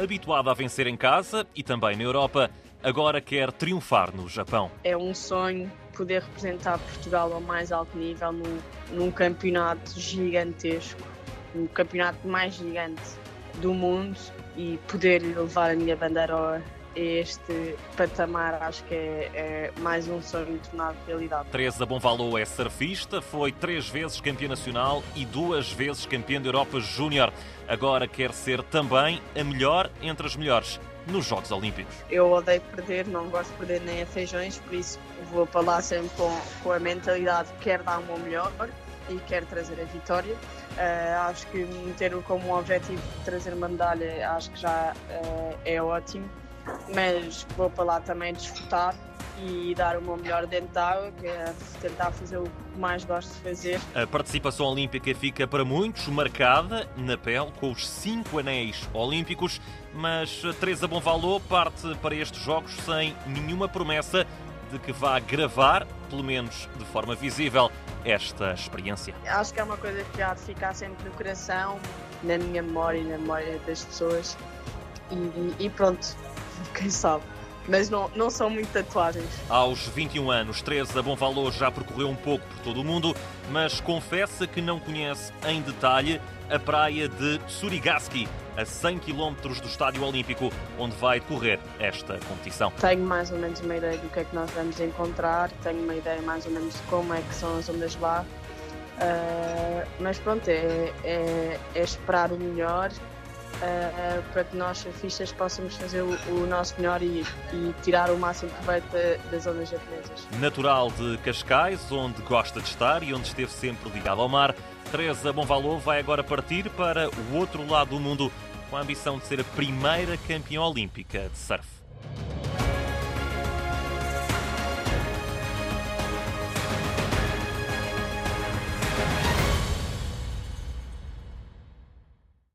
Habituada a vencer em casa e também na Europa, agora quer triunfar no Japão. É um sonho poder representar Portugal ao mais alto nível num, num campeonato gigantesco, um campeonato mais gigante do mundo e poder levar a minha bandeira este patamar acho que é, é, mais um sonho tornado realidade. Teresa Bonvalo é surfista, foi três vezes campeã nacional e duas vezes campeã da Europa Júnior. Agora quer ser também a melhor entre as melhores nos Jogos Olímpicos. Eu odeio perder, não gosto de perder nem a feijões, por isso vou para lá sempre com, com a mentalidade que quero dar o meu melhor e quero trazer a vitória. Uh, acho que ter como objetivo trazer uma medalha acho que já uh, é ótimo, mas vou para lá também desfrutar e dar o meu melhor dentro da água, que é tentar fazer o que mais gosto de fazer. A participação olímpica fica para muitos marcada na pele com os cinco anéis olímpicos, mas Teresa Bonvalô parte para estes Jogos sem nenhuma promessa de que vá gravar, pelo menos de forma visível, esta experiência. Acho que é uma coisa que há de ficar sempre no coração, na minha memória e na memória das pessoas. E, e pronto, quem sabe mas não, não são muito tatuagens. Aos 21 anos, Teresa Bonvalor já percorreu um pouco por todo o mundo, mas confessa que não conhece em detalhe a praia de Surigaski, a 100 km do Estádio Olímpico, onde vai decorrer esta competição. Tenho mais ou menos uma ideia do que é que nós vamos encontrar, tenho uma ideia mais ou menos de como é que são as ondas lá, uh, mas pronto, é, é, é esperar o melhor uh, para que nós, surfistas, possamos fazer o, o nosso melhor e, e, tirar o máximo proveito das ondas japonesas. Natural de Cascais, onde gosta de estar e onde esteve sempre ligado ao mar, Teresa Bonvalô vai agora partir para o outro lado do mundo com a ambição de ser a primeira campeã olímpica de surf.